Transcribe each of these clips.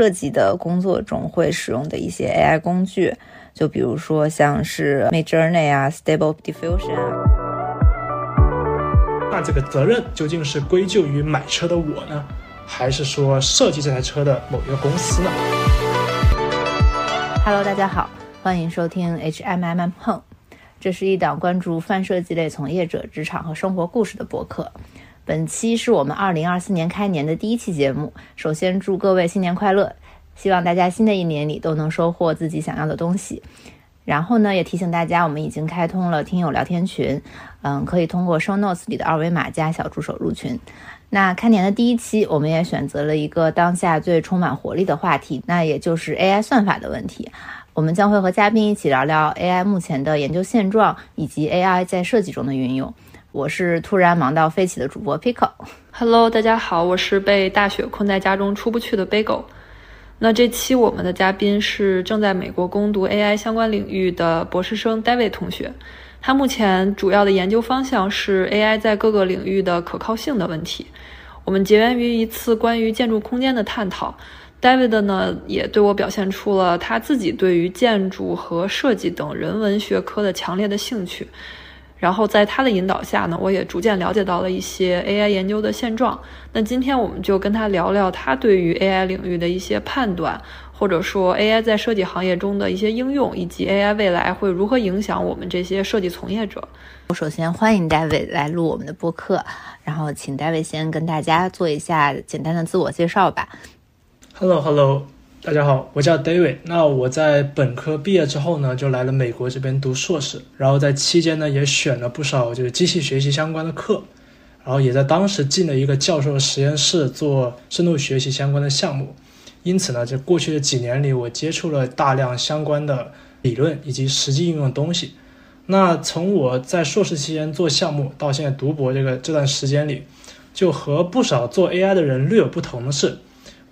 设计的工作中会使用的一些 AI 工具，就比如说像是 Midjourney 啊、Stable Diffusion 啊。那这个责任究竟是归咎于买车的我呢，还是说设计这台车的某一个公司呢？Hello，大家好，欢迎收听 HMM Home，这是一档关注泛设计类从业者职场和生活故事的博客。本期是我们二零二四年开年的第一期节目。首先祝各位新年快乐，希望大家新的一年里都能收获自己想要的东西。然后呢，也提醒大家，我们已经开通了听友聊天群，嗯，可以通过 Show Notes 里的二维码加小助手入群。那开年的第一期，我们也选择了一个当下最充满活力的话题，那也就是 AI 算法的问题。我们将会和嘉宾一起聊聊 AI 目前的研究现状，以及 AI 在设计中的运用。我是突然忙到飞起的主播 Pico。Hello，大家好，我是被大雪困在家中出不去的 Bagel。那这期我们的嘉宾是正在美国攻读 AI 相关领域的博士生 David 同学。他目前主要的研究方向是 AI 在各个领域的可靠性的问题。我们结缘于一次关于建筑空间的探讨。David 呢，也对我表现出了他自己对于建筑和设计等人文学科的强烈的兴趣。然后在他的引导下呢，我也逐渐了解到了一些 AI 研究的现状。那今天我们就跟他聊聊他对于 AI 领域的一些判断，或者说 AI 在设计行业中的一些应用，以及 AI 未来会如何影响我们这些设计从业者。我首先欢迎 David 来录我们的播客，然后请 David 先跟大家做一下简单的自我介绍吧。Hello，Hello。大家好，我叫 David。那我在本科毕业之后呢，就来了美国这边读硕士。然后在期间呢，也选了不少就是机器学习相关的课，然后也在当时进了一个教授的实验室做深度学习相关的项目。因此呢，在过去的几年里，我接触了大量相关的理论以及实际应用的东西。那从我在硕士期间做项目到现在读博这个这段时间里，就和不少做 AI 的人略有不同的是。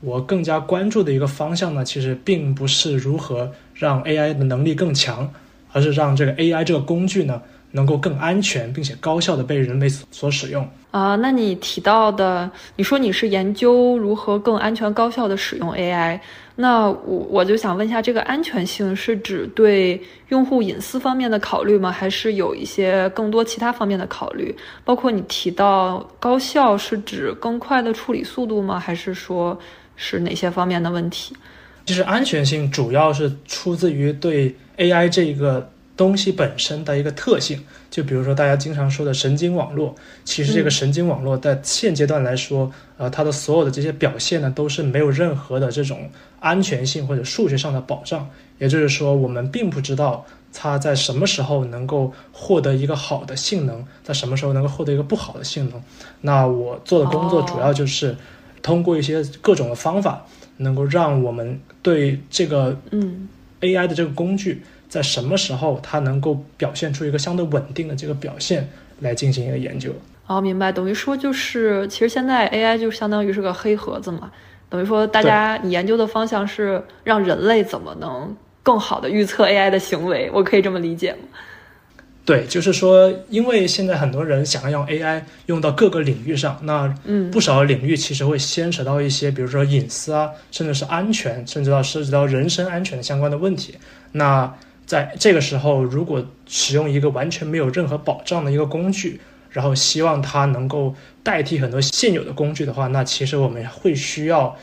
我更加关注的一个方向呢，其实并不是如何让 AI 的能力更强，而是让这个 AI 这个工具呢，能够更安全并且高效的被人类所使用。啊，那你提到的，你说你是研究如何更安全高效的使用 AI，那我我就想问一下，这个安全性是指对用户隐私方面的考虑吗？还是有一些更多其他方面的考虑？包括你提到高效是指更快的处理速度吗？还是说？是哪些方面的问题？其实安全性主要是出自于对 AI 这个东西本身的一个特性。就比如说大家经常说的神经网络，其实这个神经网络在现阶段来说，呃，它的所有的这些表现呢，都是没有任何的这种安全性或者数学上的保障。也就是说，我们并不知道它在什么时候能够获得一个好的性能，在什么时候能够获得一个不好的性能。那我做的工作主要就是。通过一些各种的方法，能够让我们对这个嗯 AI 的这个工具，在什么时候它能够表现出一个相对稳定的这个表现，来进行一个研究。哦，明白。等于说就是，其实现在 AI 就相当于是个黑盒子嘛。等于说，大家你研究的方向是让人类怎么能更好的预测 AI 的行为，我可以这么理解吗？对，就是说，因为现在很多人想要用 AI 用到各个领域上，那不少领域其实会牵扯到一些，比如说隐私啊，甚至是安全，甚至到涉及到人身安全的相关的问题。那在这个时候，如果使用一个完全没有任何保障的一个工具，然后希望它能够代替很多现有的工具的话，那其实我们会需要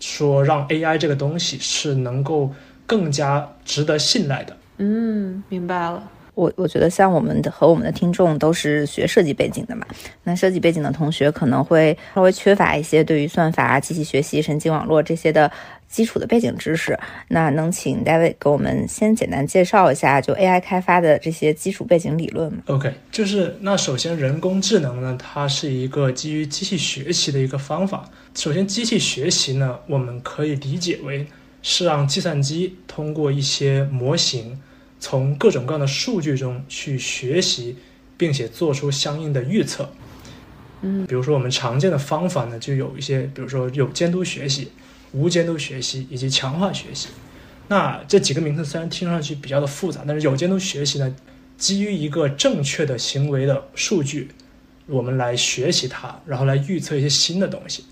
说，让 AI 这个东西是能够更加值得信赖的。嗯，明白了。我我觉得像我们的和我们的听众都是学设计背景的嘛，那设计背景的同学可能会稍微缺乏一些对于算法、机器学习、神经网络这些的基础的背景知识。那能请大卫给我们先简单介绍一下就 AI 开发的这些基础背景理论吗？OK，就是那首先人工智能呢，它是一个基于机器学习的一个方法。首先，机器学习呢，我们可以理解为是让计算机通过一些模型。从各种各样的数据中去学习，并且做出相应的预测。嗯，比如说我们常见的方法呢，就有一些，比如说有监督学习、无监督学习以及强化学习。那这几个名词虽然听上去比较的复杂，但是有监督学习呢，基于一个正确的行为的数据，我们来学习它，然后来预测一些新的东西。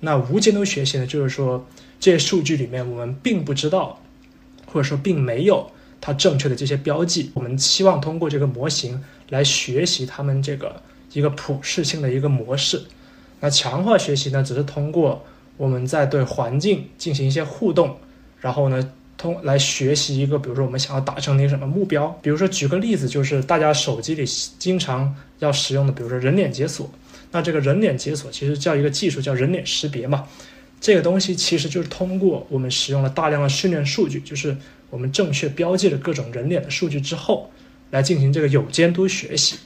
那无监督学习呢，就是说这些数据里面我们并不知道，或者说并没有它正确的这些标记。我们期望通过这个模型来学习他们这个一个普适性的一个模式。那强化学习呢，只是通过我们在对环境进行一些互动，然后呢。通来学习一个，比如说我们想要达成的一个什么目标，比如说举个例子，就是大家手机里经常要使用的，比如说人脸解锁。那这个人脸解锁其实叫一个技术，叫人脸识别嘛。这个东西其实就是通过我们使用了大量的训练数据，就是我们正确标记了各种人脸的数据之后，来进行这个有监督学习，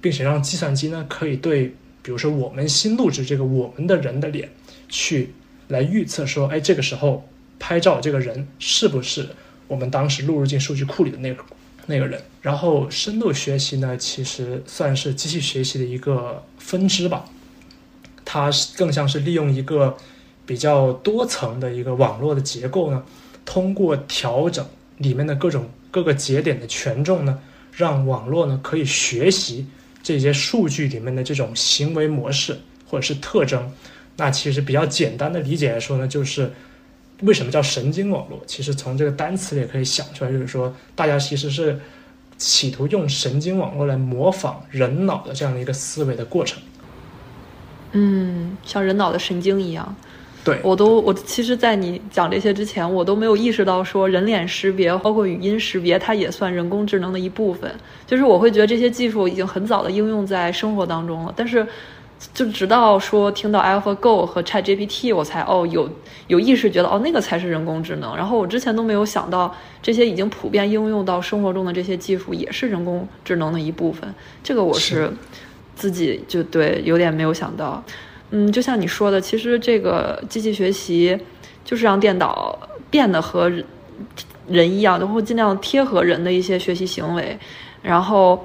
并且让计算机呢可以对，比如说我们新录制这个我们的人的脸，去来预测说，哎，这个时候。拍照这个人是不是我们当时录入进数据库里的那个那个人？然后深度学习呢，其实算是机器学习的一个分支吧。它是更像是利用一个比较多层的一个网络的结构呢，通过调整里面的各种各个节点的权重呢，让网络呢可以学习这些数据里面的这种行为模式或者是特征。那其实比较简单的理解来说呢，就是。为什么叫神经网络？其实从这个单词也可以想出来，就是说大家其实是企图用神经网络来模仿人脑的这样的一个思维的过程。嗯，像人脑的神经一样。对，我都我其实，在你讲这些之前，我都没有意识到说人脸识别，包括语音识别，它也算人工智能的一部分。就是我会觉得这些技术已经很早的应用在生活当中了，但是。就直到说听到 AlphaGo 和 ChatGPT，我才哦有有意识觉得哦那个才是人工智能。然后我之前都没有想到这些已经普遍应用到生活中的这些技术也是人工智能的一部分。这个我是自己就对有点没有想到。嗯，就像你说的，其实这个机器学习就是让电脑变得和人一样，然后尽量贴合人的一些学习行为，然后。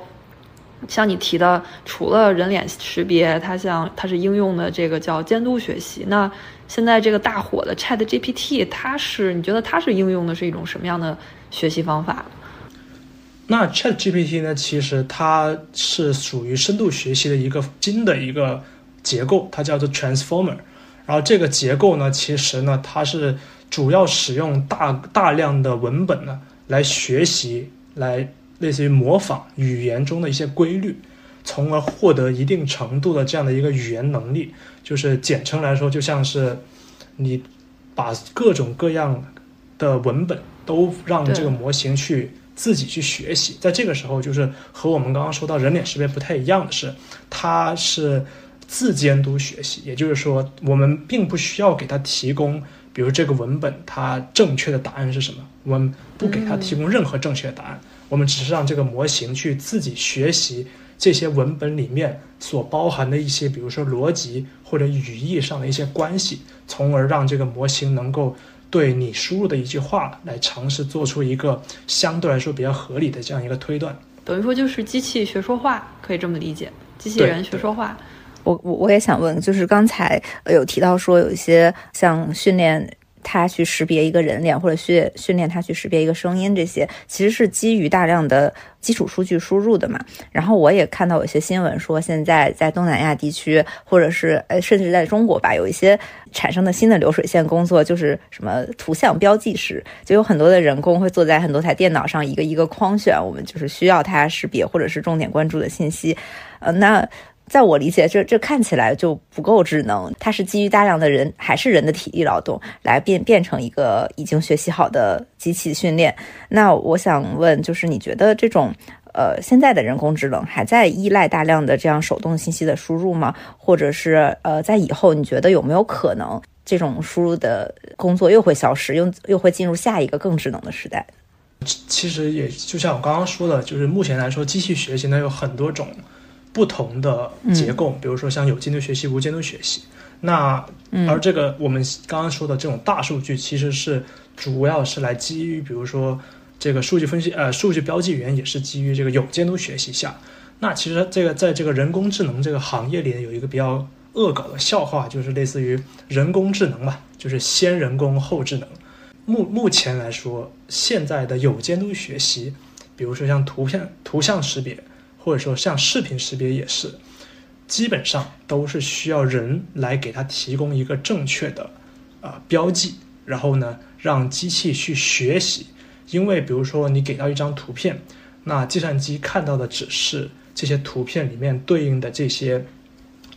像你提的，除了人脸识别，它像它是应用的这个叫监督学习。那现在这个大火的 Chat GPT，它是你觉得它是应用的是一种什么样的学习方法？那 Chat GPT 呢？其实它是属于深度学习的一个新的一个结构，它叫做 Transformer。然后这个结构呢，其实呢，它是主要使用大大量的文本呢来学习来。类似于模仿语言中的一些规律，从而获得一定程度的这样的一个语言能力，就是简称来说，就像是你把各种各样的文本都让这个模型去自己去学习。在这个时候，就是和我们刚刚说到人脸识别不太一样的是，它是自监督学习，也就是说，我们并不需要给他提供，比如这个文本它正确的答案是什么，我们不给他提供任何正确的答案。我们只是让这个模型去自己学习这些文本里面所包含的一些，比如说逻辑或者语义上的一些关系，从而让这个模型能够对你输入的一句话来尝试做出一个相对来说比较合理的这样一个推断。等于说就是机器学说话，可以这么理解，机器人学说话。我我我也想问，就是刚才有提到说有一些像训练。它去识别一个人脸，或者训训练它去识别一个声音，这些其实是基于大量的基础数据输入的嘛。然后我也看到有些新闻说，现在在东南亚地区，或者是呃，甚至在中国吧，有一些产生的新的流水线工作，就是什么图像标记师，就有很多的人工会坐在很多台电脑上，一个一个框选我们就是需要它识别或者是重点关注的信息。呃，那。在我理解，这这看起来就不够智能。它是基于大量的人，还是人的体力劳动来变变成一个已经学习好的机器训练？那我想问，就是你觉得这种呃现在的人工智能还在依赖大量的这样手动信息的输入吗？或者是呃在以后你觉得有没有可能这种输入的工作又会消失，又又会进入下一个更智能的时代？其实也就像我刚刚说的，就是目前来说，机器学习呢有很多种。不同的结构，比如说像有监督学习、无监督学习。那而这个我们刚刚说的这种大数据，其实是主要是来基于，比如说这个数据分析，呃，数据标记员也是基于这个有监督学习下。那其实这个在这个人工智能这个行业里有一个比较恶搞的笑话，就是类似于人工智能吧，就是先人工后智能。目目前来说，现在的有监督学习，比如说像图片图像识别。或者说像视频识别也是，基本上都是需要人来给它提供一个正确的啊标记，然后呢让机器去学习。因为比如说你给到一张图片，那计算机看到的只是这些图片里面对应的这些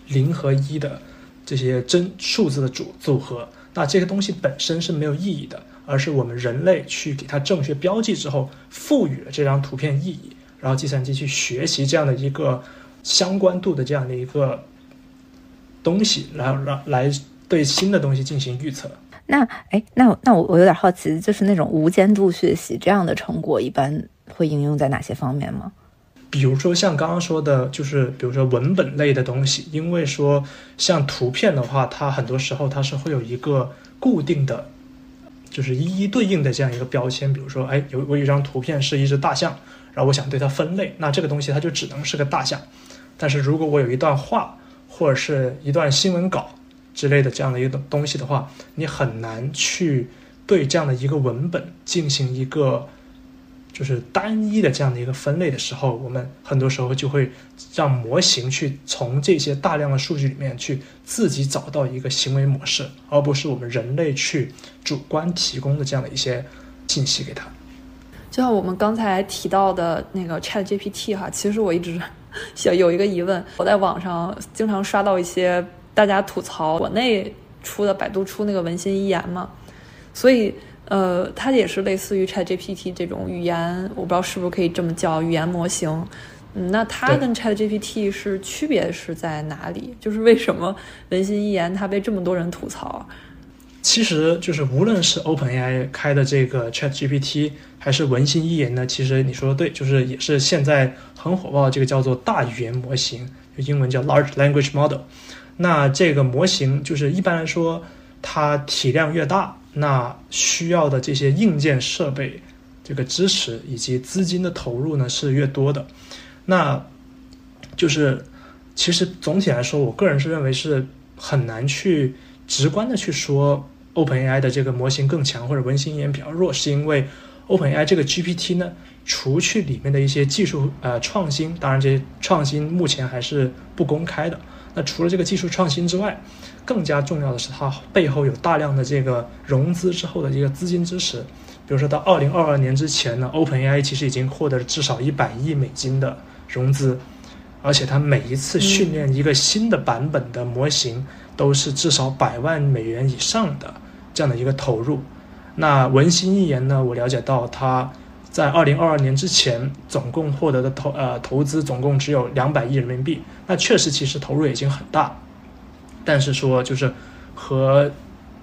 零和一的这些真数字的组组合，那这个东西本身是没有意义的，而是我们人类去给它正确标记之后，赋予了这张图片意义，然后计算机去学习这样的一个相关度的这样的一个东西，然后让来对新的东西进行预测。那哎，那那我我有点好奇，就是那种无监督学习这样的成果，一般会应用在哪些方面吗？比如说像刚刚说的，就是比如说文本类的东西，因为说像图片的话，它很多时候它是会有一个固定的，就是一一对应的这样一个标签。比如说，哎，有我有一张图片是一只大象，然后我想对它分类，那这个东西它就只能是个大象。但是如果我有一段话或者是一段新闻稿，之类的这样的一个东西的话，你很难去对这样的一个文本进行一个就是单一的这样的一个分类的时候，我们很多时候就会让模型去从这些大量的数据里面去自己找到一个行为模式，而不是我们人类去主观提供的这样的一些信息给他。就像我们刚才提到的那个 Chat GPT 哈，其实我一直 想有一个疑问，我在网上经常刷到一些。大家吐槽国内出的百度出那个文心一言嘛，所以呃，它也是类似于 ChatGPT 这种语言，我不知道是不是可以这么叫语言模型。嗯，那它跟 ChatGPT 是区别是在哪里？就是为什么文心一言它被这么多人吐槽？其实就是无论是 OpenAI 开的这个 ChatGPT，还是文心一言呢，其实你说的对，就是也是现在很火爆的这个叫做大语言模型，英文叫 Large Language Model。那这个模型就是一般来说，它体量越大，那需要的这些硬件设备、这个支持以及资金的投入呢是越多的。那就是其实总体来说，我个人是认为是很难去直观的去说 OpenAI 的这个模型更强或者文心一言比较弱，是因为 OpenAI 这个 GPT 呢，除去里面的一些技术呃创新，当然这些创新目前还是不公开的。那除了这个技术创新之外，更加重要的是它背后有大量的这个融资之后的一个资金支持。比如说到二零二二年之前呢，OpenAI 其实已经获得了至少一百亿美金的融资，而且它每一次训练一个新的版本的模型都是至少百万美元以上的这样的一个投入。那文心一言呢，我了解到它在二零二二年之前总共获得的投呃投资总共只有两百亿人民币。那确实，其实投入已经很大，但是说就是和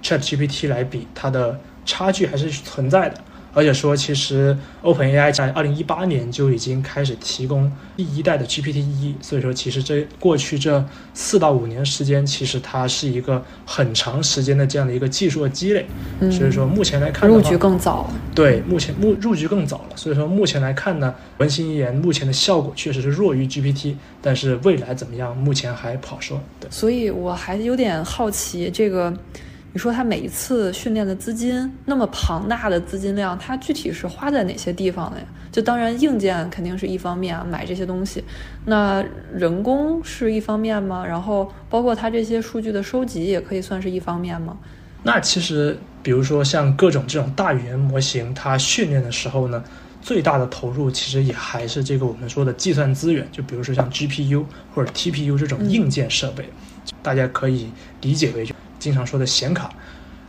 ChatGPT 来比，它的差距还是存在的。而且说，其实 OpenAI 在二零一八年就已经开始提供第一代的 GPT 一，所以说其实这过去这四到五年时间，其实它是一个很长时间的这样的一个技术的积累。所以说目前来看，入局更早。对，目前目入局更早了。所以说目前来看呢，文心一言目前的效果确实是弱于 GPT，但是未来怎么样，目前还不好说。对，所以我还有点好奇这个。你说他每一次训练的资金那么庞大的资金量，它具体是花在哪些地方了呀？就当然硬件肯定是一方面啊，买这些东西，那人工是一方面吗？然后包括它这些数据的收集也可以算是一方面吗？那其实比如说像各种这种大语言模型，它训练的时候呢，最大的投入其实也还是这个我们说的计算资源，就比如说像 GPU 或者 TPU 这种硬件设备，大家可以理解为就。经常说的显卡，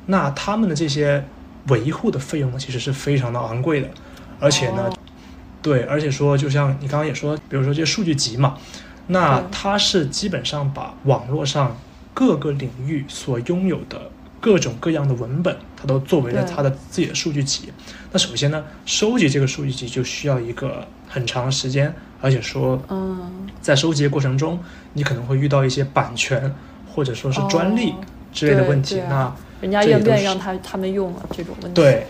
那他们的这些维护的费用呢，其实是非常的昂贵的，而且呢，对，而且说就像你刚刚也说，比如说这些数据集嘛，那它是基本上把网络上各个领域所拥有的各种各样的文本，它都作为了它的自己的数据集。那首先呢，收集这个数据集就需要一个很长时间，而且说，嗯，在收集的过程中，你可能会遇到一些版权或者说是专利。之类的问题，那人家愿不愿意让他他们用啊？这种问题。对，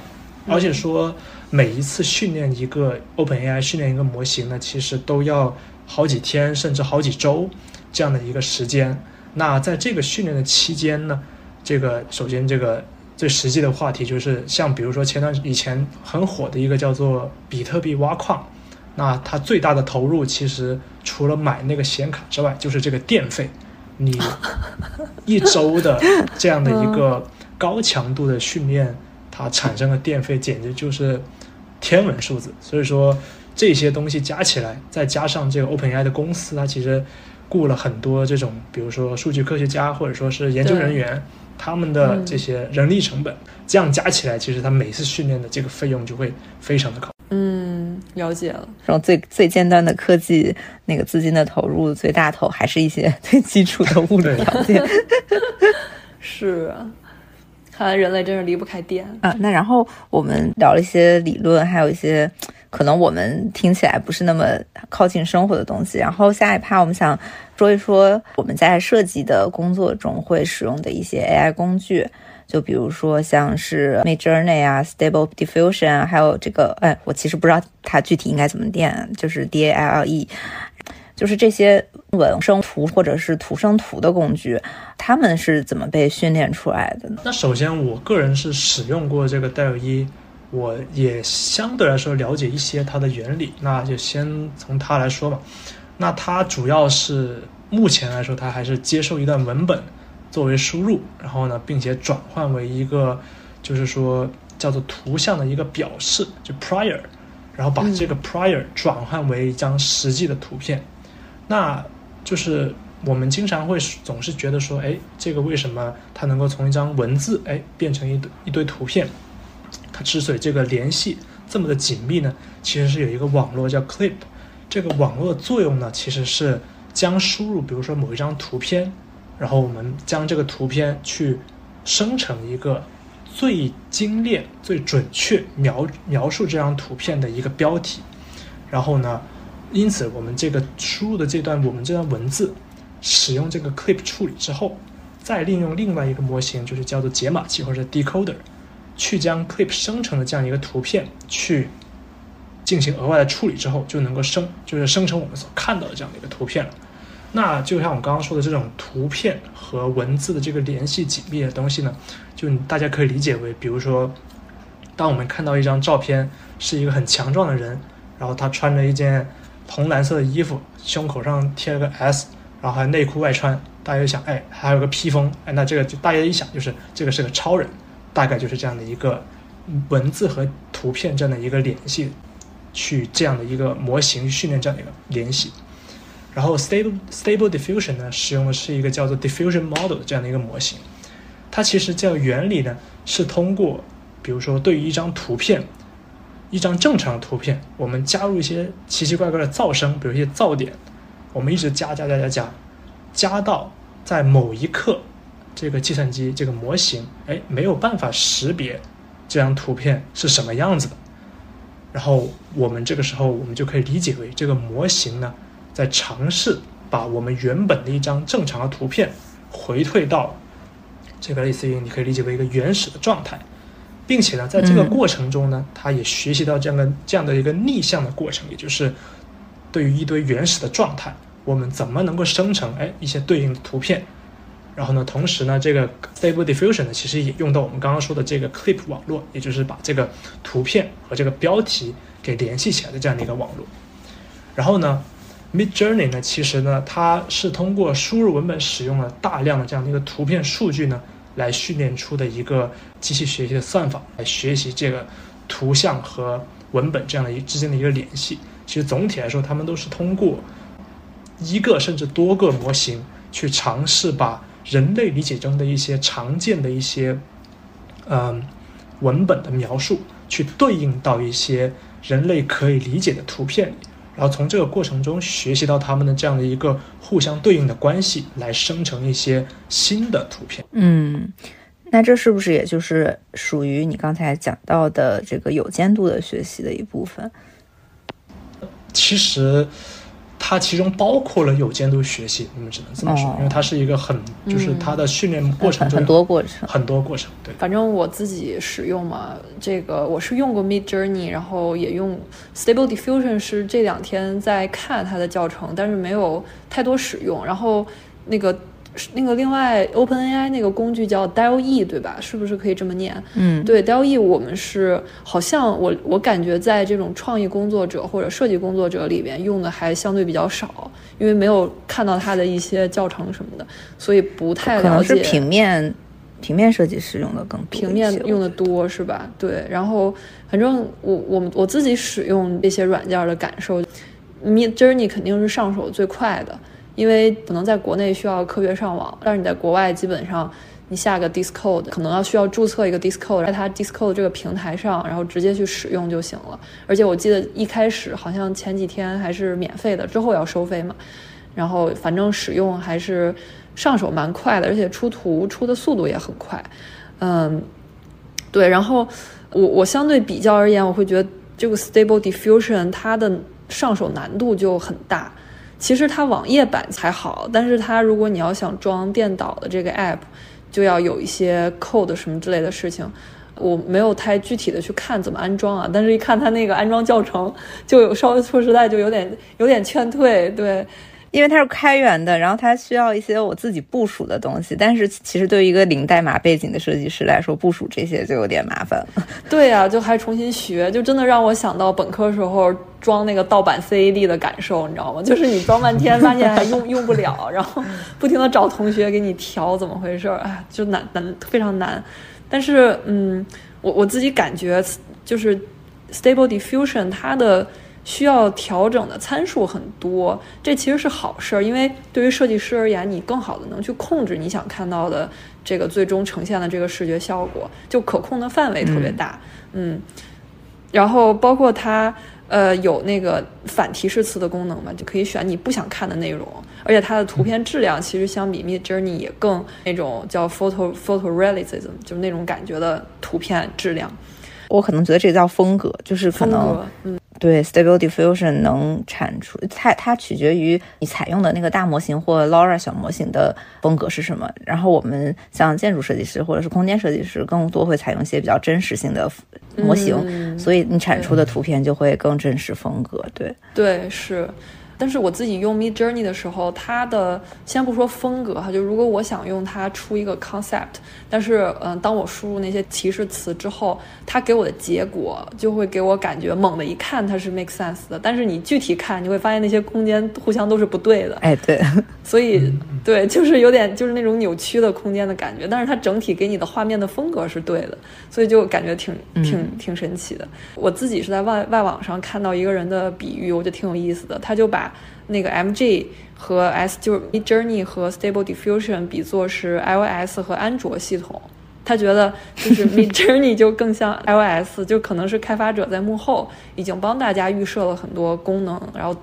而且说每一次训练一个 OpenAI 训练一个模型呢，其实都要好几天甚至好几周这样的一个时间。那在这个训练的期间呢，这个首先这个最实际的话题就是，像比如说前段以前很火的一个叫做比特币挖矿那它最大的投入其实除了买那个显卡之外，就是这个电费。你一周的这样的一个高强度的训练，它产生的电费简直就是天文数字。所以说这些东西加起来，再加上这个 OpenAI 的公司，它其实雇了很多这种，比如说数据科学家或者说是研究人员，他们的这些人力成本，这样加起来，其实它每次训练的这个费用就会非常的高。嗯，了解了。然后最最尖端的科技，那个资金的投入最大头还是一些最基础的物理条件。是啊，看来人类真是离不开电啊。那然后我们聊了一些理论，还有一些可能我们听起来不是那么靠近生活的东西。然后下一趴我们想说一说我们在设计的工作中会使用的一些 AI 工具。就比如说像是 Mid Journey 啊，Stable Diffusion 啊，还有这个，哎，我其实不知道它具体应该怎么念，就是 DALE，就是这些文生图或者是图生图的工具，他们是怎么被训练出来的呢？那首先，我个人是使用过这个 d a l e 我也相对来说了解一些它的原理，那就先从它来说吧。那它主要是目前来说，它还是接受一段文本。作为输入，然后呢，并且转换为一个，就是说叫做图像的一个表示，就 prior，然后把这个 prior 转换为一张实际的图片。那就是我们经常会总是觉得说，哎，这个为什么它能够从一张文字，哎，变成一堆一堆图片？它之所以这个联系这么的紧密呢，其实是有一个网络叫 clip，这个网络的作用呢，其实是将输入，比如说某一张图片。然后我们将这个图片去生成一个最精炼、最准确描描述这张图片的一个标题。然后呢，因此我们这个输入的这段我们这段文字，使用这个 clip 处理之后，再利用另外一个模型，就是叫做解码器或者 decoder，去将 clip 生成的这样一个图片去进行额外的处理之后，就能够生就是生成我们所看到的这样的一个图片了。那就像我刚刚说的这种图片和文字的这个联系紧密的东西呢，就大家可以理解为，比如说，当我们看到一张照片，是一个很强壮的人，然后他穿着一件红蓝色的衣服，胸口上贴了个 S，然后还内裤外穿，大家就想，哎，还有个披风，哎，那这个就大家一想就是这个是个超人，大概就是这样的一个文字和图片这样的一个联系，去这样的一个模型训练这样的一个联系。然后 stable stable diffusion 呢，使用的是一个叫做 diffusion model 这样的一个模型。它其实这个原理呢，是通过，比如说对于一张图片，一张正常的图片，我们加入一些奇奇怪怪的噪声，比如一些噪点，我们一直加加加加加，加到在某一刻，这个计算机这个模型，哎，没有办法识别这张图片是什么样子的。然后我们这个时候，我们就可以理解为这个模型呢。在尝试把我们原本的一张正常的图片回退到这个类似于你可以理解为一个原始的状态，并且呢，在这个过程中呢，它也学习到这样的这样的一个逆向的过程，也就是对于一堆原始的状态，我们怎么能够生成哎一些对应的图片？然后呢，同时呢，这个 Stable Diffusion 呢，其实也用到我们刚刚说的这个 Clip 网络，也就是把这个图片和这个标题给联系起来的这样的一个网络。然后呢？Mid Journey 呢，其实呢，它是通过输入文本，使用了大量的这样的一个图片数据呢，来训练出的一个机器学习的算法，来学习这个图像和文本这样的一之间的一个联系。其实总体来说，他们都是通过一个甚至多个模型去尝试把人类理解中的一些常见的一些嗯文本的描述，去对应到一些人类可以理解的图片里。然后从这个过程中学习到他们的这样的一个互相对应的关系，来生成一些新的图片。嗯，那这是不是也就是属于你刚才讲到的这个有监督的学习的一部分？其实。它其中包括了有监督学习，我们只能这么说，因为它是一个很，就是它的训练过程中很多过程，很多过程。对，反正我自己使用嘛，这个我是用过 Mid Journey，然后也用 Stable Diffusion，是这两天在看它的教程，但是没有太多使用。然后那个那个另外 OpenAI 那个工具叫 DALL-E 对吧？是不是可以这么念？嗯，对 DALL-E 我们是好像我我感觉在这种创意工作者或者设计工作者里边用的还相对比较少，因为没有看到它的一些教程什么的，所以不太了解。是平面平面设计师用的更多，平面用的多是吧？对，然后反正我我们我自己使用这些软件的感受，Mid Journey 肯定是上手最快的。因为可能在国内需要科学上网，但是你在国外基本上你下个 Discord 可能要需要注册一个 Discord，在它 Discord 这个平台上，然后直接去使用就行了。而且我记得一开始好像前几天还是免费的，之后要收费嘛。然后反正使用还是上手蛮快的，而且出图出的速度也很快。嗯，对。然后我我相对比较而言，我会觉得这个 Stable Diffusion 它的上手难度就很大。其实它网页版才好，但是它如果你要想装电脑的这个 app，就要有一些 code 什么之类的事情。我没有太具体的去看怎么安装啊，但是一看它那个安装教程，就有稍微说实在就有点有点劝退，对。因为它是开源的，然后它需要一些我自己部署的东西，但是其实对于一个零代码背景的设计师来说，部署这些就有点麻烦。对呀，就还重新学，就真的让我想到本科时候装那个盗版 CAD 的感受，你知道吗？就是你装半天，发现还用 用不了，然后不停的找同学给你调，怎么回事儿？哎，就难难非常难。但是，嗯，我我自己感觉就是 Stable Diffusion 它的。需要调整的参数很多，这其实是好事儿，因为对于设计师而言，你更好的能去控制你想看到的这个最终呈现的这个视觉效果，就可控的范围特别大。嗯，然后包括它呃有那个反提示词的功能嘛，就可以选你不想看的内容，而且它的图片质量其实相比 Mid Journey 也更那种叫 photo photo realism，就是那种感觉的图片质量。我可能觉得这叫风格，就是可能嗯。对，Stable Diffusion 能产出它，它取决于你采用的那个大模型或 LoRa 小模型的风格是什么。然后我们像建筑设计师或者是空间设计师，更多会采用一些比较真实性的模型，所以你产出的图片就会更真实风格。对，对，是。但是我自己用 Mid Journey 的时候，它的先不说风格哈，就如果我想用它出一个 concept，但是嗯，当我输入那些提示词之后，它给我的结果就会给我感觉猛的一看它是 make sense 的，但是你具体看你会发现那些空间互相都是不对的。哎，对，所以对，就是有点就是那种扭曲的空间的感觉，但是它整体给你的画面的风格是对的，所以就感觉挺挺挺神奇的。我自己是在外外网上看到一个人的比喻，我觉得挺有意思的，他就把。那个 MG 和 S 就是 Mid Journey 和 Stable Diffusion 比作是 iOS 和安卓系统，他觉得就是 Mid Journey 就更像 iOS，就可能是开发者在幕后已经帮大家预设了很多功能，然后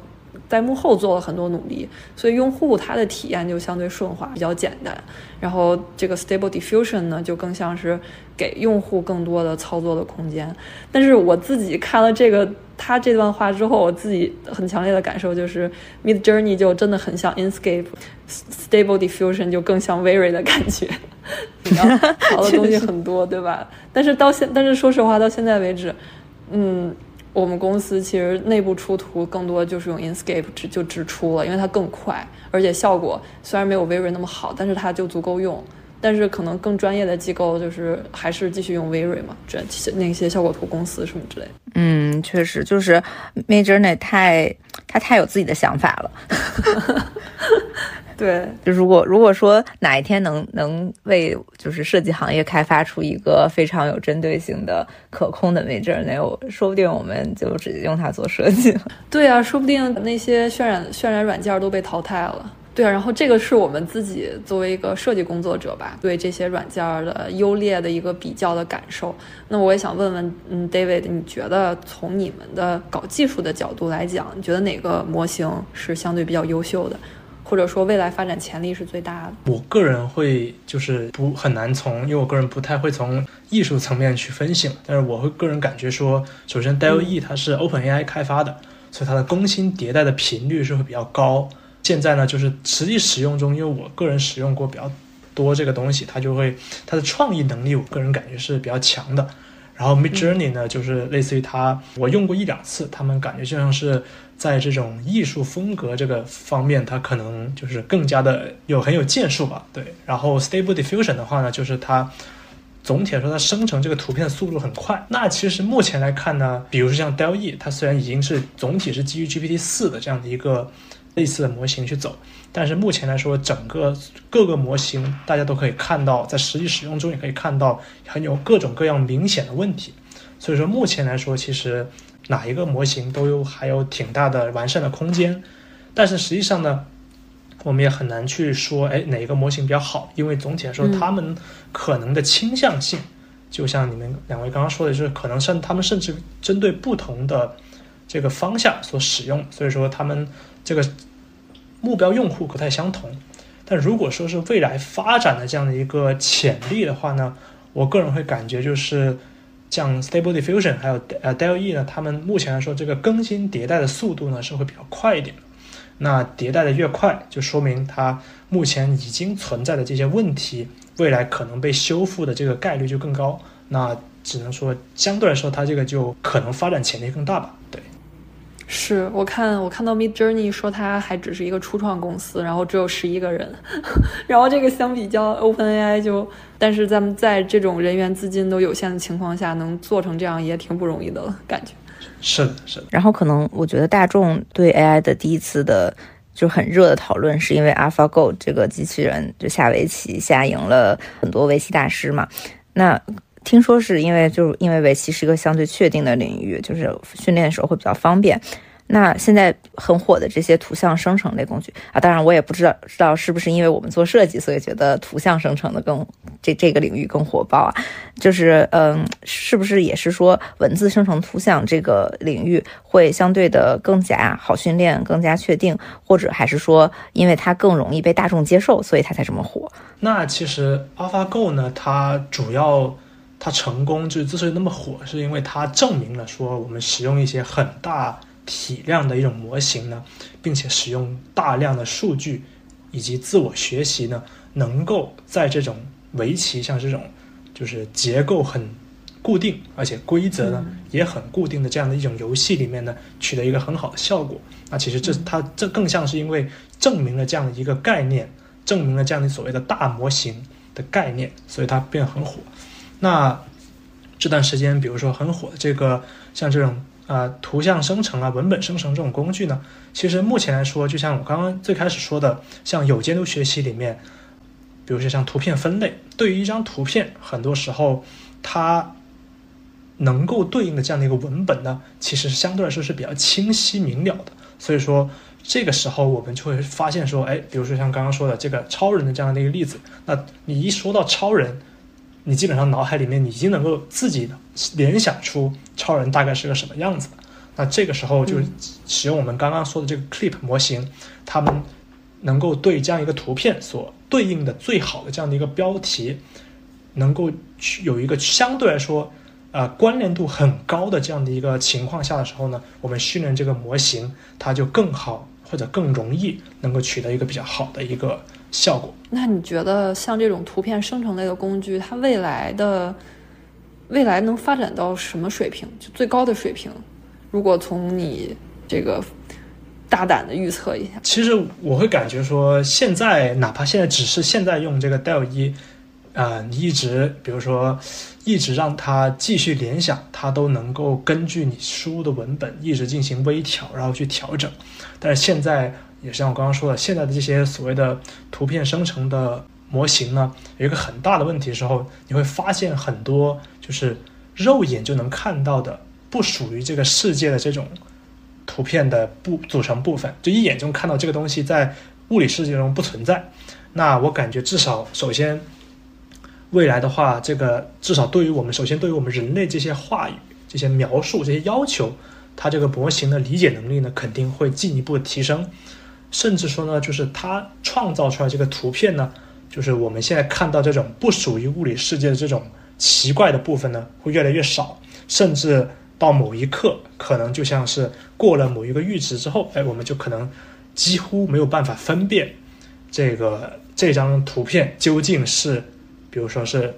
在幕后做了很多努力，所以用户他的体验就相对顺滑，比较简单。然后这个 Stable Diffusion 呢，就更像是给用户更多的操作的空间。但是我自己看了这个。他这段话之后，我自己很强烈的感受就是 Mid Journey 就真的很像 Inscape，Stable Diffusion 就更像 Very 的感觉，你要调的东西很多，对吧？但是到现，但是说实话，到现在为止，嗯，我们公司其实内部出图更多就是用 Inscape 直就直出了，因为它更快，而且效果虽然没有 Very 那么好，但是它就足够用。但是可能更专业的机构就是还是继续用 Very 嘛，这那些效果图公司什么之类。嗯，确实就是 Midjourney 太他太有自己的想法了。对，就如果如果说哪一天能能为就是设计行业开发出一个非常有针对性的可控的 Midjourney，我说不定我们就直接用它做设计了。对啊，说不定那些渲染渲染软件都被淘汰了。对啊，然后这个是我们自己作为一个设计工作者吧，对这些软件的优劣的一个比较的感受。那我也想问问，嗯，David，你觉得从你们的搞技术的角度来讲，你觉得哪个模型是相对比较优秀的，或者说未来发展潜力是最大的？我个人会就是不很难从，因为我个人不太会从艺术层面去分析，但是我会个人感觉说，首先 DALL-E 它是 OpenAI 开发的，所以它的更新迭代的频率是会比较高。现在呢，就是实际使用中，因为我个人使用过比较多这个东西，它就会它的创意能力，我个人感觉是比较强的。然然后 Mid Journey 呢，就是类似于它，我用过一两次，他们感觉就像是在这种艺术风格这个方面，它可能就是更加的有很有建树吧。对，然后 Stable Diffusion 的话呢，就是它总体来说它生成这个图片的速度很快。那其实目前来看呢，比如说像 DALL-E，它虽然已经是总体是基于 GPT 四的这样的一个类似的模型去走。但是目前来说，整个各个模型大家都可以看到，在实际使用中也可以看到很有各种各样明显的问题。所以说目前来说，其实哪一个模型都有还有挺大的完善的空间。但是实际上呢，我们也很难去说，哎，哪一个模型比较好，因为总体来说，他们可能的倾向性，就像你们两位刚刚说的，就是可能甚他们甚至针对不同的这个方向所使用。所以说他们这个。目标用户不太相同，但如果说是未来发展的这样的一个潜力的话呢，我个人会感觉就是像 Stable Diffusion 还有呃 DALL-E 呢，他们目前来说这个更新迭代的速度呢是会比较快一点。那迭代的越快，就说明它目前已经存在的这些问题，未来可能被修复的这个概率就更高。那只能说相对来说，它这个就可能发展潜力更大吧。对。是我看我看到 Mid Journey 说它还只是一个初创公司，然后只有十一个人，然后这个相比较 Open AI 就，但是咱们在这种人员资金都有限的情况下，能做成这样也挺不容易的了感觉。是的，是的。然后可能我觉得大众对 AI 的第一次的就很热的讨论，是因为 AlphaGo 这个机器人就下围棋下赢了很多围棋大师嘛。那听说是因为就是因为围棋是一个相对确定的领域，就是训练的时候会比较方便。那现在很火的这些图像生成类工具啊，当然我也不知道知道是不是因为我们做设计，所以觉得图像生成的更这这个领域更火爆啊。就是嗯，是不是也是说文字生成图像这个领域会相对的更加好训练、更加确定，或者还是说因为它更容易被大众接受，所以它才这么火？那其实 AlphaGo 呢，它主要。它成功就是之所以那么火，是因为它证明了说我们使用一些很大体量的一种模型呢，并且使用大量的数据以及自我学习呢，能够在这种围棋像这种就是结构很固定而且规则呢也很固定的这样的一种游戏里面呢，取得一个很好的效果。那其实这它这更像是因为证明了这样的一个概念，证明了这样的所谓的大模型的概念，所以它变得很火。那这段时间，比如说很火的这个像这种啊图像生成啊、文本生成这种工具呢，其实目前来说，就像我刚刚最开始说的，像有监督学习里面，比如说像图片分类，对于一张图片，很多时候它能够对应的这样的一个文本呢，其实相对来说是比较清晰明了的。所以说这个时候我们就会发现说，哎，比如说像刚刚说的这个超人的这样的一个例子，那你一说到超人。你基本上脑海里面已经能够自己联想出超人大概是个什么样子那这个时候就使用我们刚刚说的这个 Clip 模型，他们能够对这样一个图片所对应的最好的这样的一个标题，能够去有一个相对来说呃关联度很高的这样的一个情况下的时候呢，我们训练这个模型，它就更好或者更容易能够取得一个比较好的一个。效果？那你觉得像这种图片生成类的工具，它未来的未来能发展到什么水平？就最高的水平？如果从你这个大胆的预测一下，其实我会感觉说，现在哪怕现在只是现在用这个 DALL 一啊，你一直比如说一直让它继续联想，它都能够根据你输入的文本一直进行微调，然后去调整。但是现在。也像我刚刚说的，现在的这些所谓的图片生成的模型呢，有一个很大的问题时候，你会发现很多就是肉眼就能看到的不属于这个世界的这种图片的部组成部分，就一眼就看到这个东西在物理世界中不存在。那我感觉至少首先未来的话，这个至少对于我们首先对于我们人类这些话语、这些描述、这些要求，它这个模型的理解能力呢，肯定会进一步提升。甚至说呢，就是它创造出来这个图片呢，就是我们现在看到这种不属于物理世界的这种奇怪的部分呢，会越来越少。甚至到某一刻，可能就像是过了某一个阈值之后，哎，我们就可能几乎没有办法分辨这个这张图片究竟是，比如说是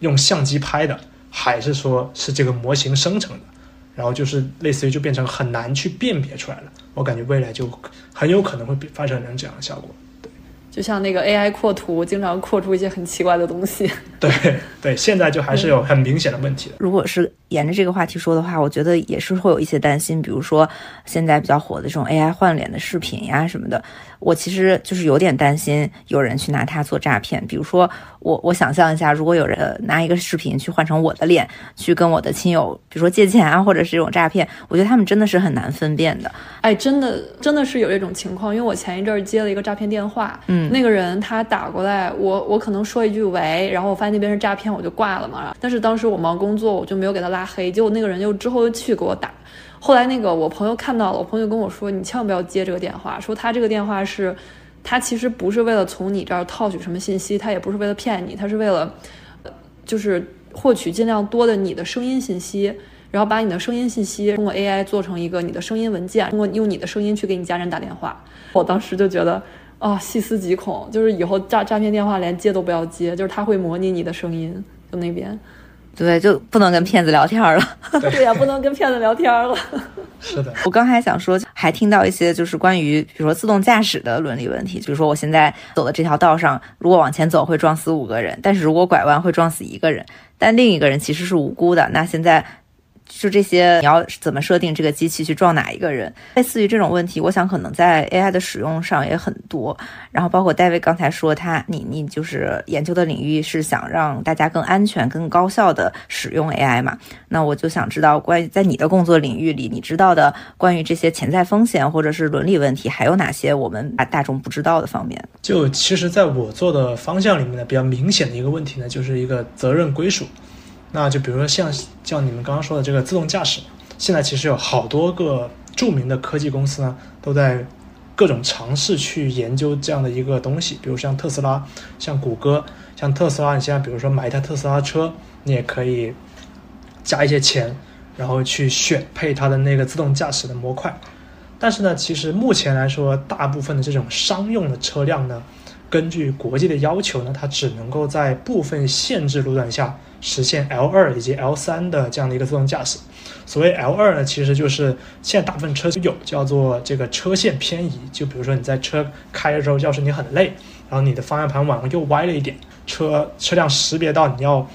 用相机拍的，还是说是这个模型生成的？然后就是类似于就变成很难去辨别出来了。我感觉未来就很有可能会发展成这样的效果。对就像那个 AI 扩图，经常扩出一些很奇怪的东西。对对，现在就还是有很明显的问题。如果是沿着这个话题说的话，我觉得也是会有一些担心，比如说现在比较火的这种 AI 换脸的视频呀什么的。我其实就是有点担心有人去拿它做诈骗。比如说，我我想象一下，如果有人拿一个视频去换成我的脸，去跟我的亲友，比如说借钱啊，或者是这种诈骗，我觉得他们真的是很难分辨的。哎，真的真的是有这种情况，因为我前一阵儿接了一个诈骗电话，嗯，那个人他打过来，我我可能说一句喂，然后我发那边是诈骗，我就挂了嘛。但是当时我忙工作，我就没有给他拉黑，结果那个人又之后又去给我打。后来那个我朋友看到了，我朋友跟我说：“你千万不要接这个电话，说他这个电话是，他其实不是为了从你这儿套取什么信息，他也不是为了骗你，他是为了，就是获取尽量多的你的声音信息，然后把你的声音信息通过 AI 做成一个你的声音文件，通过用你的声音去给你家人打电话。”我当时就觉得啊，细思极恐，就是以后诈诈骗电话连接都不要接，就是他会模拟你的声音，就那边。对，就不能跟骗子聊天了。对呀，不能跟骗子聊天了。是的，我刚还想说，还听到一些就是关于，比如说自动驾驶的伦理问题。比如说，我现在走的这条道上，如果往前走会撞死五个人，但是如果拐弯会撞死一个人，但另一个人其实是无辜的。那现在。就这些，你要怎么设定这个机器去撞哪一个人？类似于这种问题，我想可能在 AI 的使用上也很多。然后包括戴维刚才说，他你你就是研究的领域是想让大家更安全、更高效的使用 AI 嘛？那我就想知道，关于在你的工作领域里，你知道的关于这些潜在风险或者是伦理问题，还有哪些我们大众不知道的方面？就其实，在我做的方向里面呢，比较明显的一个问题呢，就是一个责任归属。那就比如说像像你们刚刚说的这个自动驾驶，现在其实有好多个著名的科技公司呢，都在各种尝试去研究这样的一个东西。比如像特斯拉，像谷歌，像特斯拉，你现在比如说买一台特斯拉车，你也可以加一些钱，然后去选配它的那个自动驾驶的模块。但是呢，其实目前来说，大部分的这种商用的车辆呢，根据国际的要求呢，它只能够在部分限制路段下。实现 L 二以及 L 三的这样的一个自动驾驶。所谓 L 二呢，其实就是现在大部分车有叫做这个车线偏移。就比如说你在车开的时候，要是你很累，然后你的方向盘往右歪了一点，车车辆识别到你要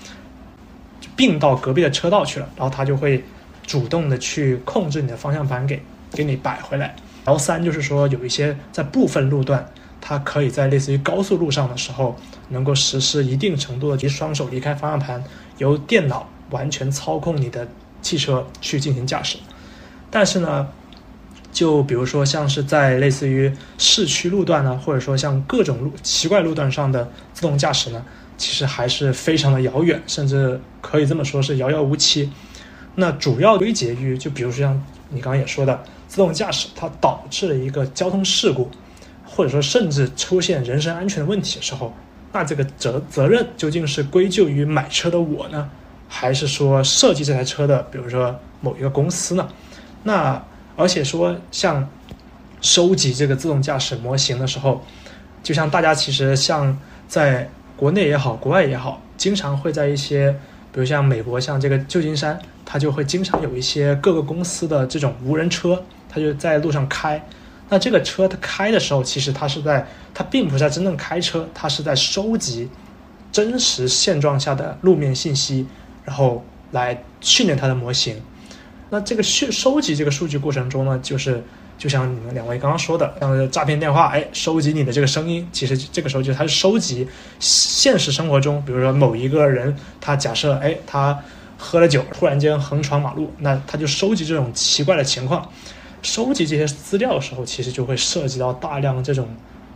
并到隔壁的车道去了，然后它就会主动的去控制你的方向盘给给你摆回来。L 三就是说有一些在部分路段。它可以在类似于高速路上的时候，能够实施一定程度的即双手离开方向盘，由电脑完全操控你的汽车去进行驾驶。但是呢，就比如说像是在类似于市区路段呢，或者说像各种路奇怪路段上的自动驾驶呢，其实还是非常的遥远，甚至可以这么说是遥遥无期。那主要归结于，就比如说像你刚刚也说的，自动驾驶它导致了一个交通事故。或者说，甚至出现人身安全的问题的时候，那这个责责任究竟是归咎于买车的我呢，还是说设计这台车的，比如说某一个公司呢？那而且说，像收集这个自动驾驶模型的时候，就像大家其实像在国内也好，国外也好，经常会在一些，比如像美国，像这个旧金山，它就会经常有一些各个公司的这种无人车，它就在路上开。那这个车它开的时候，其实它是在，它并不是在真正开车，它是在收集真实现状下的路面信息，然后来训练它的模型。那这个去收集这个数据过程中呢，就是就像你们两位刚刚说的，像诈骗电话，哎，收集你的这个声音，其实这个时候就它是收集现实生活中，比如说某一个人，他假设哎他喝了酒，突然间横闯马路，那他就收集这种奇怪的情况。收集这些资料的时候，其实就会涉及到大量这种，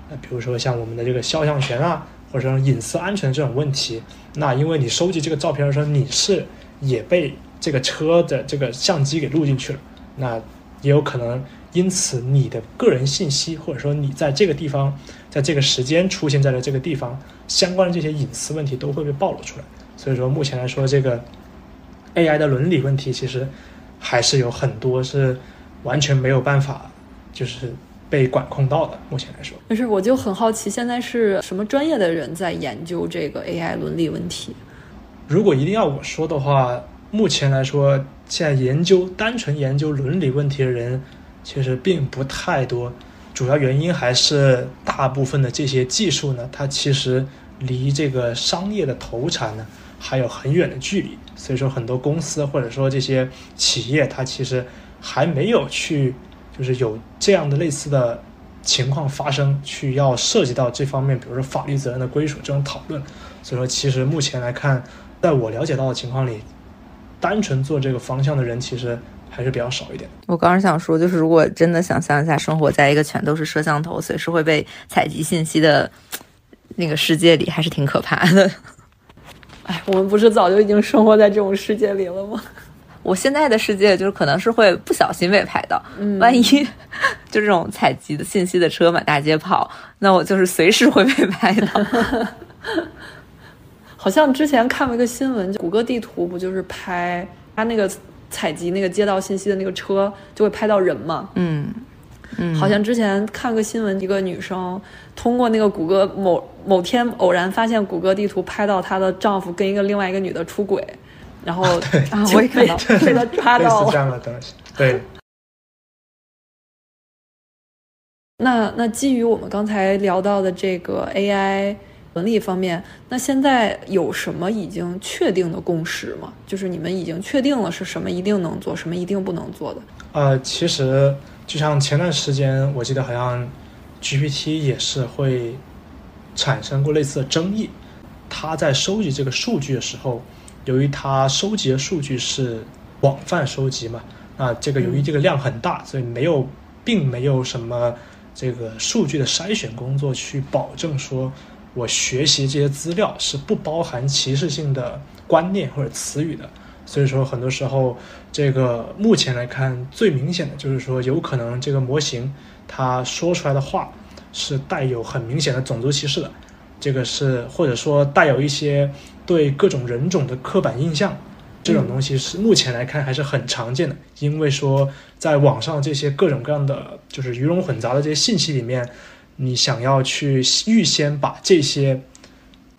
呃，比如说像我们的这个肖像权啊，或者说隐私安全这种问题。那因为你收集这个照片的时候，你是也被这个车的这个相机给录进去了，那也有可能因此你的个人信息，或者说你在这个地方，在这个时间出现在了这个地方，相关的这些隐私问题都会被暴露出来。所以说，目前来说，这个 AI 的伦理问题其实还是有很多是。完全没有办法，就是被管控到的。目前来说，但是我就很好奇，现在是什么专业的人在研究这个 AI 伦理问题？如果一定要我说的话，目前来说，现在研究单纯研究伦理问题的人其实并不太多。主要原因还是大部分的这些技术呢，它其实离这个商业的投产呢还有很远的距离。所以说，很多公司或者说这些企业，它其实还没有去，就是有这样的类似的情况发生，去要涉及到这方面，比如说法律责任的归属这种讨论。所以说，其实目前来看，在我了解到的情况里，单纯做这个方向的人其实。还是比较少一点。我刚刚想说，就是如果真的想象一下，生活在一个全都是摄像头、随时会被采集信息的那个世界里，还是挺可怕的。哎，我们不是早就已经生活在这种世界里了吗？我现在的世界就是可能是会不小心被拍到，万一 就这种采集的信息的车满大街跑，那我就是随时会被拍到。好像之前看过一个新闻，谷歌地图不就是拍它那个。采集那个街道信息的那个车就会拍到人嘛？嗯嗯，好像之前看个新闻，一个女生通过那个谷歌某某天偶然发现谷歌地图拍到她的丈夫跟一个另外一个女的出轨，然后啊，我也看到被他 抓到了这样的东西。对。那那基于我们刚才聊到的这个 AI。伦理方面，那现在有什么已经确定的共识吗？就是你们已经确定了是什么一定能做，什么一定不能做的？呃，其实就像前段时间，我记得好像 GPT 也是会产生过类似的争议。它在收集这个数据的时候，由于它收集的数据是广泛收集嘛，那这个由于这个量很大，所以没有，并没有什么这个数据的筛选工作去保证说。我学习这些资料是不包含歧视性的观念或者词语的，所以说很多时候，这个目前来看最明显的就是说，有可能这个模型它说出来的话是带有很明显的种族歧视的，这个是或者说带有一些对各种人种的刻板印象，这种东西是目前来看还是很常见的，因为说在网上这些各种各样的就是鱼龙混杂的这些信息里面。你想要去预先把这些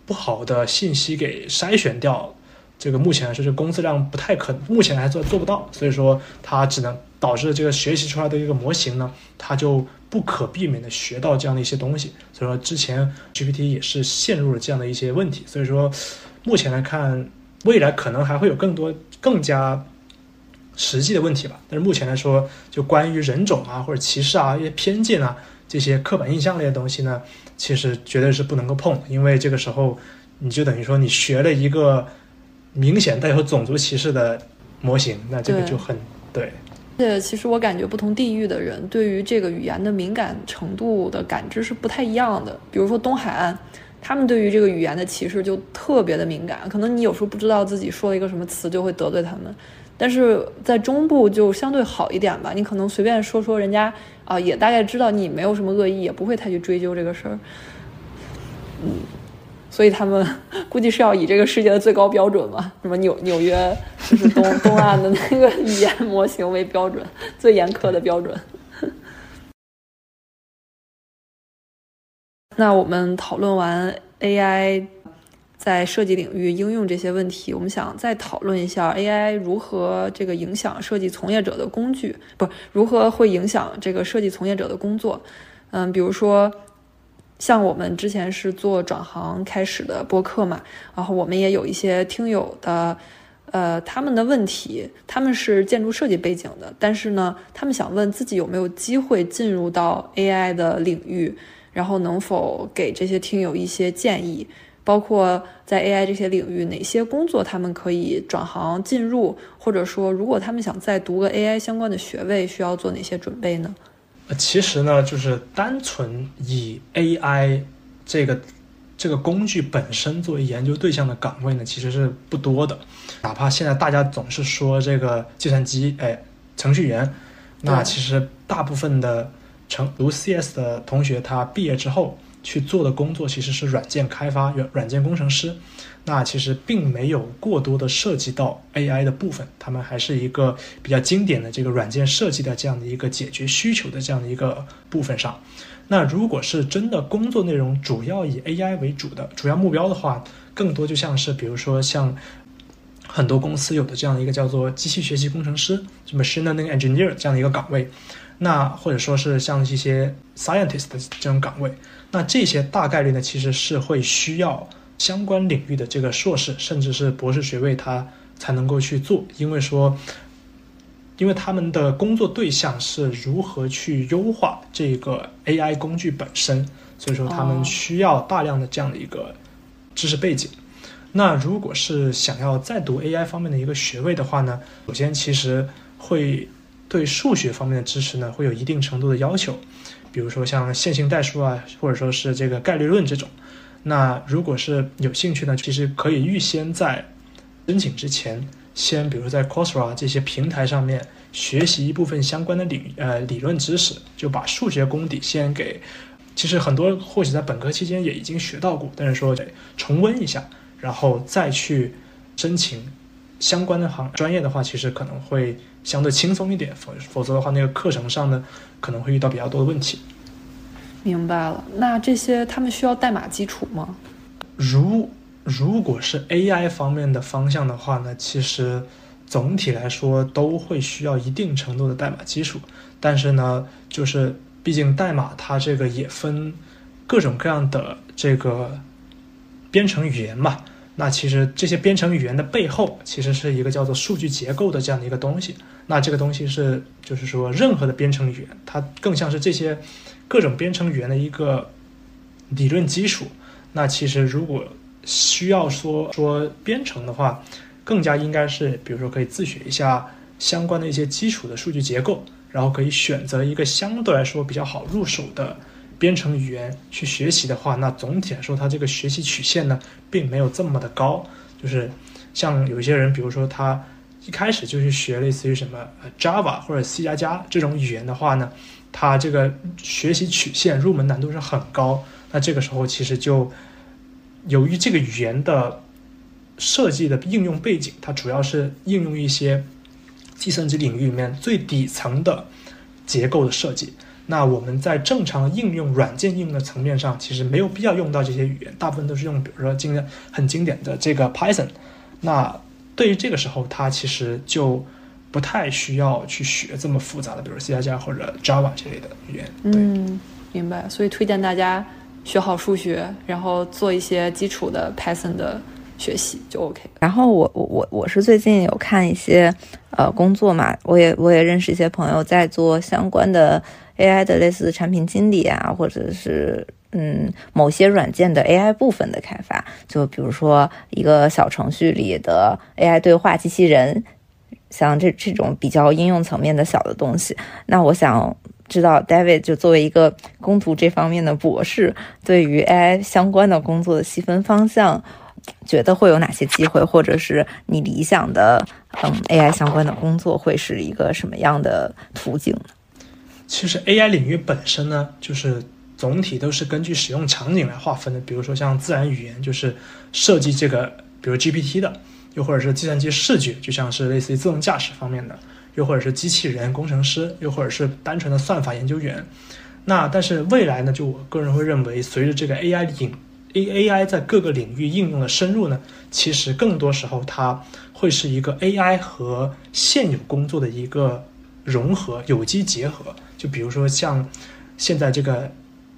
不好的信息给筛选掉，这个目前来说，这工作量不太可，目前还做做不到，所以说它只能导致这个学习出来的一个模型呢，它就不可避免的学到这样的一些东西。所以说之前 GPT 也是陷入了这样的一些问题。所以说目前来看，未来可能还会有更多更加实际的问题吧。但是目前来说，就关于人种啊或者歧视啊一些偏见啊。这些刻板印象类的东西呢，其实绝对是不能够碰，因为这个时候你就等于说你学了一个明显带有种族歧视的模型，那这个就很对。对，且其实我感觉不同地域的人对于这个语言的敏感程度的感知是不太一样的。比如说东海岸，他们对于这个语言的歧视就特别的敏感，可能你有时候不知道自己说了一个什么词就会得罪他们。但是在中部就相对好一点吧，你可能随便说说人家啊，也大概知道你没有什么恶意，也不会太去追究这个事儿。嗯，所以他们 估计是要以这个世界的最高标准嘛，什么纽纽约就是东东岸的那个语言模型为标准，最严苛的标准。那我们讨论完 AI。在设计领域应用这些问题，我们想再讨论一下 AI 如何这个影响设计从业者的工具，不如何会影响这个设计从业者的工作。嗯，比如说像我们之前是做转行开始的播客嘛，然后我们也有一些听友的，呃，他们的问题，他们是建筑设计背景的，但是呢，他们想问自己有没有机会进入到 AI 的领域，然后能否给这些听友一些建议。包括在 AI 这些领域，哪些工作他们可以转行进入，或者说，如果他们想再读个 AI 相关的学位，需要做哪些准备呢？其实呢，就是单纯以 AI 这个这个工具本身作为研究对象的岗位呢，其实是不多的。哪怕现在大家总是说这个计算机，哎，程序员，那其实大部分的成读 CS 的同学，他毕业之后。去做的工作其实是软件开发、软软件工程师。那其实并没有过多的涉及到 AI 的部分，他们还是一个比较经典的这个软件设计的这样的一个解决需求的这样的一个部分上。那如果是真的工作内容主要以 AI 为主的主要目标的话，更多就像是比如说像很多公司有的这样的一个叫做机器学习工程师，什么 machine learning engineer 这样的一个岗位，那或者说是像一些 scientist 的这种岗位，那这些大概率呢其实是会需要。相关领域的这个硕士，甚至是博士学位，他才能够去做，因为说，因为他们的工作对象是如何去优化这个 AI 工具本身，所以说他们需要大量的这样的一个知识背景。那如果是想要再读 AI 方面的一个学位的话呢，首先其实会对数学方面的知识呢会有一定程度的要求，比如说像线性代数啊，或者说是这个概率论这种。那如果是有兴趣呢，其实可以预先在申请之前，先比如在 Coursera 这些平台上面学习一部分相关的理呃理论知识，就把数学功底先给。其实很多或许在本科期间也已经学到过，但是说得重温一下，然后再去申请相关的行专业的话，其实可能会相对轻松一点。否否则的话，那个课程上呢可能会遇到比较多的问题。明白了，那这些他们需要代码基础吗？如如果是 AI 方面的方向的话呢，其实总体来说都会需要一定程度的代码基础。但是呢，就是毕竟代码它这个也分各种各样的这个编程语言嘛。那其实这些编程语言的背后，其实是一个叫做数据结构的这样的一个东西。那这个东西是，就是说任何的编程语言，它更像是这些。各种编程语言的一个理论基础。那其实如果需要说说编程的话，更加应该是，比如说可以自学一下相关的一些基础的数据结构，然后可以选择一个相对来说比较好入手的编程语言去学习的话，那总体来说它这个学习曲线呢，并没有这么的高。就是像有些人，比如说他一开始就去学类似于什么 Java 或者 C 加加这种语言的话呢。它这个学习曲线入门难度是很高，那这个时候其实就由于这个语言的设计的应用背景，它主要是应用一些计算机领域里面最底层的结构的设计。那我们在正常应用软件应用的层面上，其实没有必要用到这些语言，大部分都是用比如说经典很经典的这个 Python。那对于这个时候，它其实就。不太需要去学这么复杂的，比如 C 加加或者 Java 这类的语言。嗯，明白。所以推荐大家学好数学，然后做一些基础的 Python 的学习就 OK。然后我我我我是最近有看一些呃工作嘛，我也我也认识一些朋友在做相关的 AI 的类似产品经理啊，或者是嗯某些软件的 AI 部分的开发，就比如说一个小程序里的 AI 对话机器人。像这这种比较应用层面的小的东西，那我想知道，David 就作为一个攻读这方面的博士，对于 AI 相关的工作的细分方向，觉得会有哪些机会，或者是你理想的嗯 AI 相关的工作会是一个什么样的途径？其实 AI 领域本身呢，就是总体都是根据使用场景来划分的，比如说像自然语言，就是设计这个，比如 GPT 的。又或者是计算机视觉，就像是类似于自动驾驶方面的；又或者是机器人工程师；又或者是单纯的算法研究员。那但是未来呢？就我个人会认为，随着这个 AI 领 A AI 在各个领域应用的深入呢，其实更多时候它会是一个 AI 和现有工作的一个融合、有机结合。就比如说像现在这个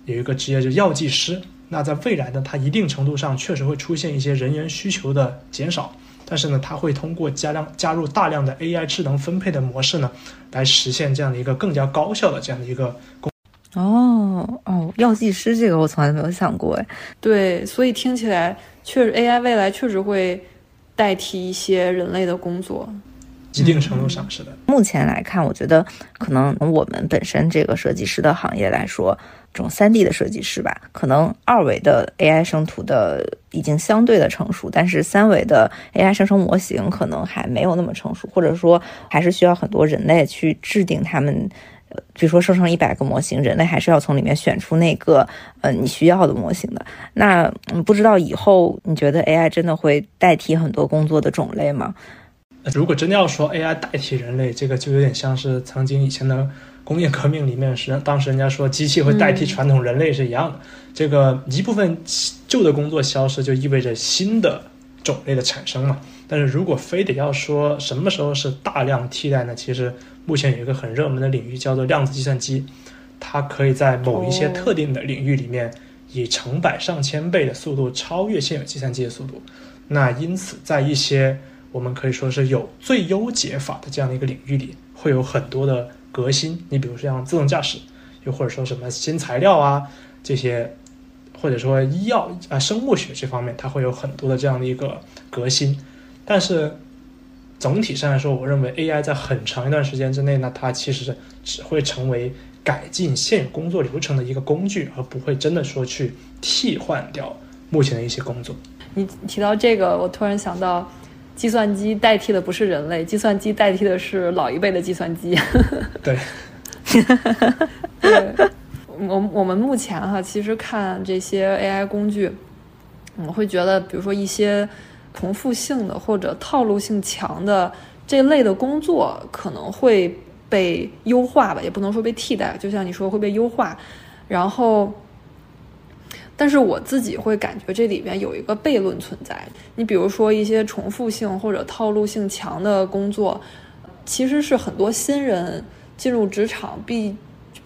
有一个职业，就药剂师。那在未来呢，它一定程度上确实会出现一些人员需求的减少。但是呢，它会通过加量加入大量的 AI 智能分配的模式呢，来实现这样的一个更加高效的这样的一个工。哦哦，药剂师这个我从来没有想过哎。对，所以听起来确实 AI 未来确实会代替一些人类的工作。一定程度上是的。目前来看，我觉得可能我们本身这个设计师的行业来说。这种三 D 的设计师吧，可能二维的 AI 生图的已经相对的成熟，但是三维的 AI 生成模型可能还没有那么成熟，或者说还是需要很多人类去制定他们比如说生成一百个模型，人类还是要从里面选出那个呃你需要的模型的。那不知道以后你觉得 AI 真的会代替很多工作的种类吗？如果真的要说 AI 代替人类，这个就有点像是曾经以前的工业革命里面是当时人家说机器会代替传统人类是一样的。这个一部分旧的工作消失，就意味着新的种类的产生嘛。但是如果非得要说什么时候是大量替代呢？其实目前有一个很热门的领域叫做量子计算机，它可以在某一些特定的领域里面以成百上千倍的速度超越现有计算机的速度。那因此，在一些我们可以说是有最优解法的这样的一个领域里，会有很多的革新。你比如说像自动驾驶，又或者说什么新材料啊这些，或者说医药啊生物学这方面，它会有很多的这样的一个革新。但是总体上来说，我认为 AI 在很长一段时间之内呢，它其实只会成为改进现有工作流程的一个工具，而不会真的说去替换掉目前的一些工作。你提到这个，我突然想到，计算机代替的不是人类，计算机代替的是老一辈的计算机。对，对，我我们目前哈，其实看这些 AI 工具，我会觉得，比如说一些。重复性的或者套路性强的这类的工作可能会被优化吧，也不能说被替代。就像你说会被优化，然后，但是我自己会感觉这里边有一个悖论存在。你比如说一些重复性或者套路性强的工作，其实是很多新人进入职场必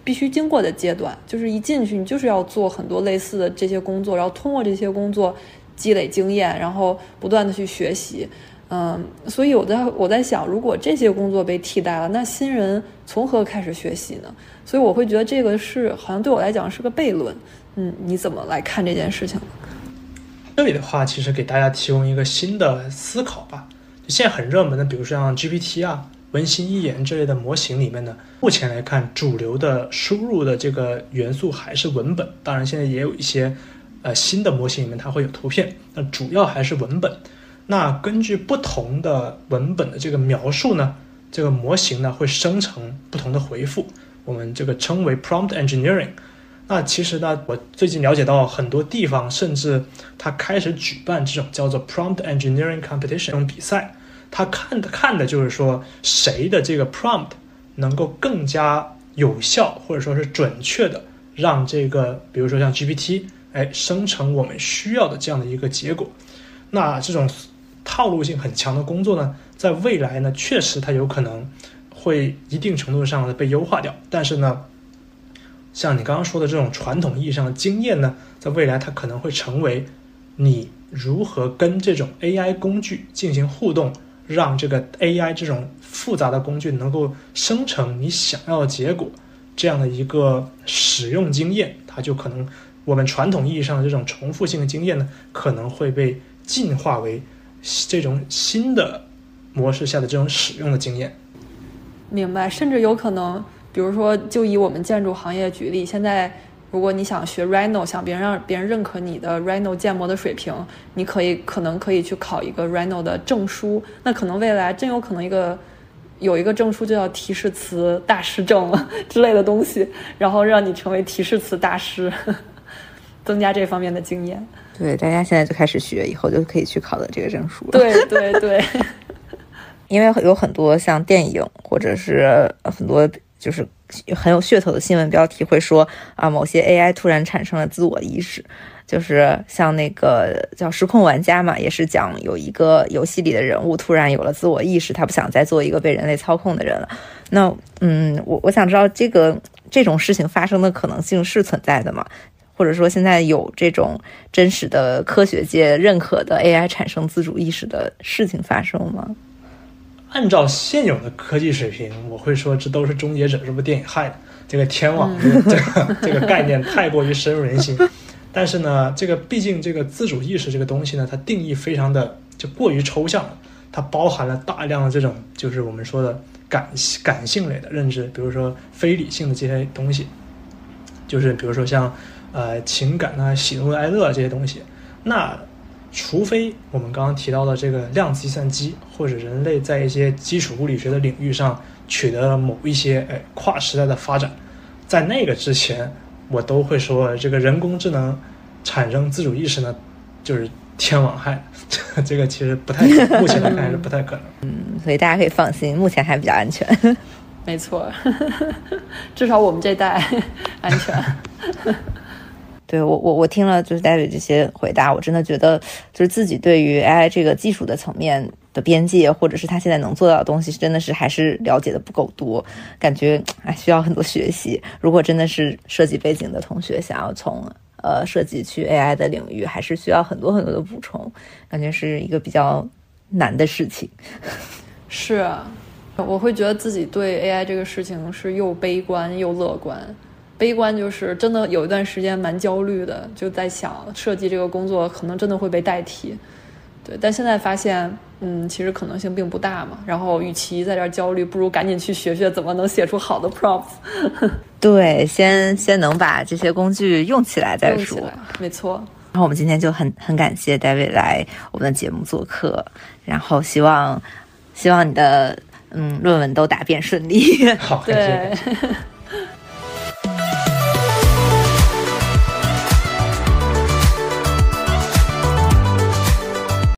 必须经过的阶段，就是一进去你就是要做很多类似的这些工作，然后通过这些工作。积累经验，然后不断的去学习，嗯，所以我在我在想，如果这些工作被替代了，那新人从何开始学习呢？所以我会觉得这个是好像对我来讲是个悖论，嗯，你怎么来看这件事情？这里的话，其实给大家提供一个新的思考吧。现在很热门的，比如说像 GPT 啊、文心一言这类的模型里面呢，目前来看，主流的输入的这个元素还是文本，当然现在也有一些。呃，新的模型里面它会有图片，那主要还是文本。那根据不同的文本的这个描述呢，这个模型呢会生成不同的回复，我们这个称为 prompt engineering。那其实呢，我最近了解到很多地方甚至它开始举办这种叫做 prompt engineering competition 这种比赛，它看的看的就是说谁的这个 prompt 能够更加有效或者说是准确的让这个，比如说像 GPT。哎，生成我们需要的这样的一个结果，那这种套路性很强的工作呢，在未来呢，确实它有可能会一定程度上的被优化掉。但是呢，像你刚刚说的这种传统意义上的经验呢，在未来它可能会成为你如何跟这种 AI 工具进行互动，让这个 AI 这种复杂的工具能够生成你想要的结果这样的一个使用经验，它就可能。我们传统意义上的这种重复性的经验呢，可能会被进化为这种新的模式下的这种使用的经验。明白，甚至有可能，比如说，就以我们建筑行业举例，现在如果你想学 Rhino，想别人让别人认可你的 Rhino 建模的水平，你可以可能可以去考一个 Rhino 的证书。那可能未来真有可能一个有一个证书就叫提示词大师证之类的东西，然后让你成为提示词大师。增加这方面的经验，对，大家现在就开始学，以后就可以去考的这个证书了。对对对，因为有很多像电影或者是很多就是很有噱头的新闻标题会说啊，某些 AI 突然产生了自我意识，就是像那个叫《失控玩家》嘛，也是讲有一个游戏里的人物突然有了自我意识，他不想再做一个被人类操控的人了。那嗯，我我想知道这个这种事情发生的可能性是存在的吗？或者说，现在有这种真实的科学界认可的 AI 产生自主意识的事情发生吗？按照现有的科技水平，我会说这都是《终结者》这部电影害的。这个天网这个这个概念太过于深入人心。但是呢，这个毕竟这个自主意识这个东西呢，它定义非常的就过于抽象了。它包含了大量的这种就是我们说的感感性类的认知，比如说非理性的这些东西，就是比如说像。呃，情感啊，喜怒哀乐这些东西，那除非我们刚刚提到的这个量子计算机，或者人类在一些基础物理学的领域上取得了某一些哎跨时代的发展，在那个之前，我都会说这个人工智能产生自主意识呢，就是天网害，这个其实不太可能，目前来看还是不太可能。嗯，所以大家可以放心，目前还比较安全。没错，至少我们这代安全。对我，我我听了就是戴瑞这些回答，我真的觉得就是自己对于 AI 这个技术的层面的边界，或者是他现在能做到的东西，真的是还是了解的不够多，感觉哎需要很多学习。如果真的是设计背景的同学想要从呃设计去 AI 的领域，还是需要很多很多的补充，感觉是一个比较难的事情。是，我会觉得自己对 AI 这个事情是又悲观又乐观。悲观就是真的有一段时间蛮焦虑的，就在想设计这个工作可能真的会被代替，对。但现在发现，嗯，其实可能性并不大嘛。然后，与其在这儿焦虑，不如赶紧去学学怎么能写出好的 props。对，先先能把这些工具用起来再说。没错。然后我们今天就很很感谢 David 来我们的节目做客，然后希望希望你的嗯论文都答辩顺利。好，对。